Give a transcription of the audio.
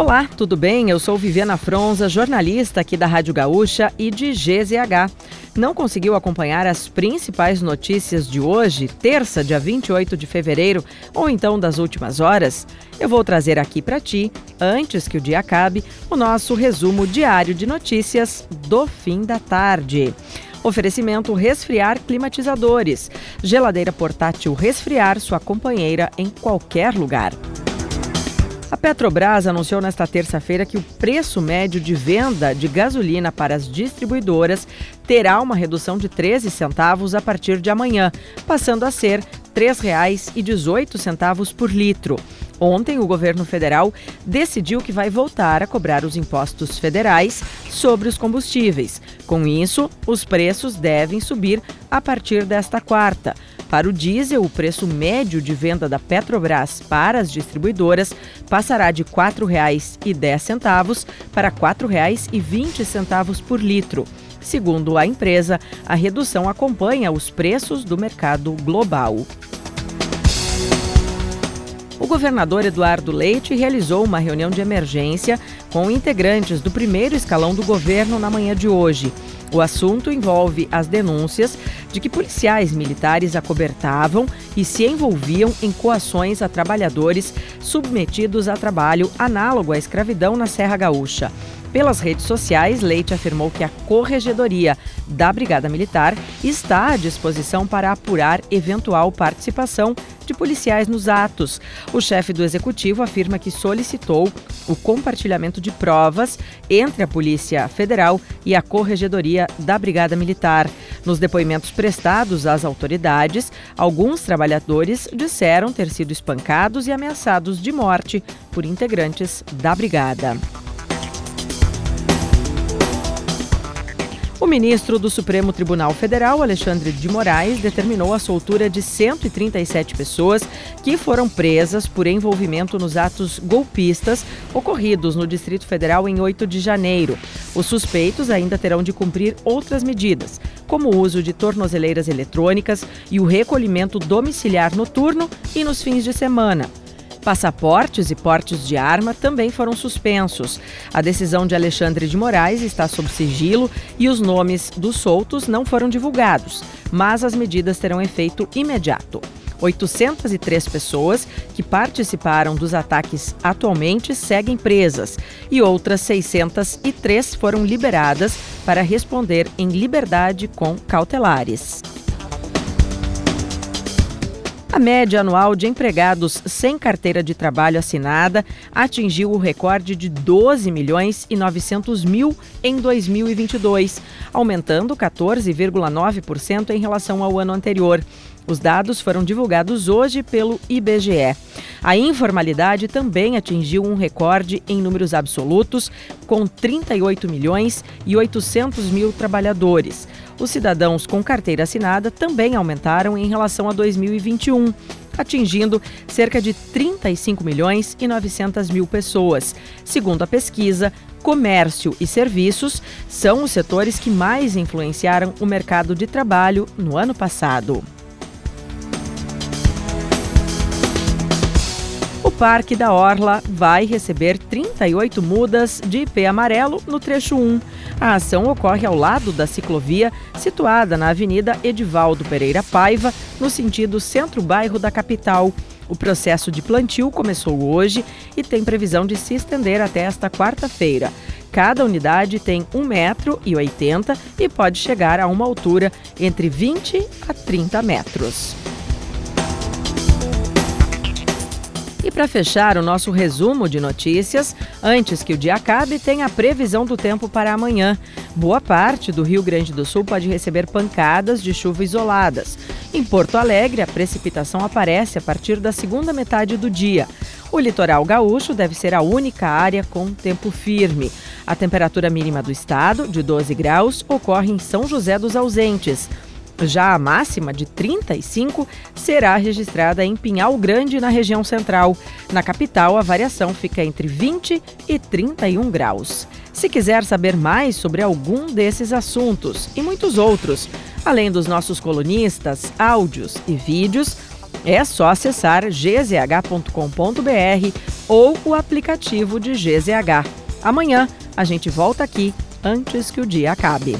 Olá, tudo bem? Eu sou Viviana Fronza, jornalista aqui da Rádio Gaúcha e de GZH. Não conseguiu acompanhar as principais notícias de hoje, terça, dia 28 de fevereiro, ou então das últimas horas? Eu vou trazer aqui para ti, antes que o dia acabe, o nosso resumo diário de notícias do fim da tarde. Oferecimento Resfriar Climatizadores. Geladeira portátil Resfriar, sua companheira em qualquer lugar. A Petrobras anunciou nesta terça-feira que o preço médio de venda de gasolina para as distribuidoras terá uma redução de 13 centavos a partir de amanhã, passando a ser R$ 3,18 por litro. Ontem, o governo federal decidiu que vai voltar a cobrar os impostos federais sobre os combustíveis. Com isso, os preços devem subir a partir desta quarta. Para o diesel, o preço médio de venda da Petrobras para as distribuidoras passará de R$ 4,10 para R$ 4,20 por litro. Segundo a empresa, a redução acompanha os preços do mercado global. Governador Eduardo Leite realizou uma reunião de emergência com integrantes do primeiro escalão do governo na manhã de hoje. O assunto envolve as denúncias de que policiais militares acobertavam e se envolviam em coações a trabalhadores submetidos a trabalho análogo à escravidão na Serra Gaúcha. Pelas redes sociais, Leite afirmou que a Corregedoria da Brigada Militar está à disposição para apurar eventual participação de policiais nos atos. O chefe do executivo afirma que solicitou o compartilhamento de provas entre a Polícia Federal e a Corregedoria da Brigada Militar. Nos depoimentos prestados às autoridades, alguns trabalhadores disseram ter sido espancados e ameaçados de morte por integrantes da Brigada. Ministro do Supremo Tribunal Federal, Alexandre de Moraes, determinou a soltura de 137 pessoas que foram presas por envolvimento nos atos golpistas ocorridos no Distrito Federal em 8 de janeiro. Os suspeitos ainda terão de cumprir outras medidas, como o uso de tornozeleiras eletrônicas e o recolhimento domiciliar noturno e nos fins de semana. Passaportes e portes de arma também foram suspensos. A decisão de Alexandre de Moraes está sob sigilo e os nomes dos soltos não foram divulgados, mas as medidas terão efeito imediato. 803 pessoas que participaram dos ataques atualmente seguem presas e outras 603 foram liberadas para responder em liberdade com cautelares. A média anual de empregados sem carteira de trabalho assinada atingiu o recorde de 12 milhões e 900 mil em 2022, aumentando 14,9% em relação ao ano anterior. Os dados foram divulgados hoje pelo IBGE. A informalidade também atingiu um recorde em números absolutos, com 38 milhões e 800 mil trabalhadores. Os cidadãos com carteira assinada também aumentaram em relação a 2021, atingindo cerca de 35 milhões e 900 mil pessoas. Segundo a pesquisa, comércio e serviços são os setores que mais influenciaram o mercado de trabalho no ano passado. Parque da Orla vai receber 38 mudas de IP amarelo no trecho 1. A ação ocorre ao lado da ciclovia situada na Avenida Edivaldo Pereira Paiva, no sentido centro-bairro da capital. O processo de plantio começou hoje e tem previsão de se estender até esta quarta-feira. Cada unidade tem 1,80 metro e pode chegar a uma altura entre 20 a 30 metros. E para fechar o nosso resumo de notícias, antes que o dia acabe, tem a previsão do tempo para amanhã. Boa parte do Rio Grande do Sul pode receber pancadas de chuva isoladas. Em Porto Alegre, a precipitação aparece a partir da segunda metade do dia. O litoral gaúcho deve ser a única área com tempo firme. A temperatura mínima do estado, de 12 graus, ocorre em São José dos Ausentes. Já a máxima de 35 será registrada em Pinhal Grande, na região central. Na capital, a variação fica entre 20 e 31 graus. Se quiser saber mais sobre algum desses assuntos e muitos outros, além dos nossos colunistas, áudios e vídeos, é só acessar gzh.com.br ou o aplicativo de GZH. Amanhã a gente volta aqui antes que o dia acabe.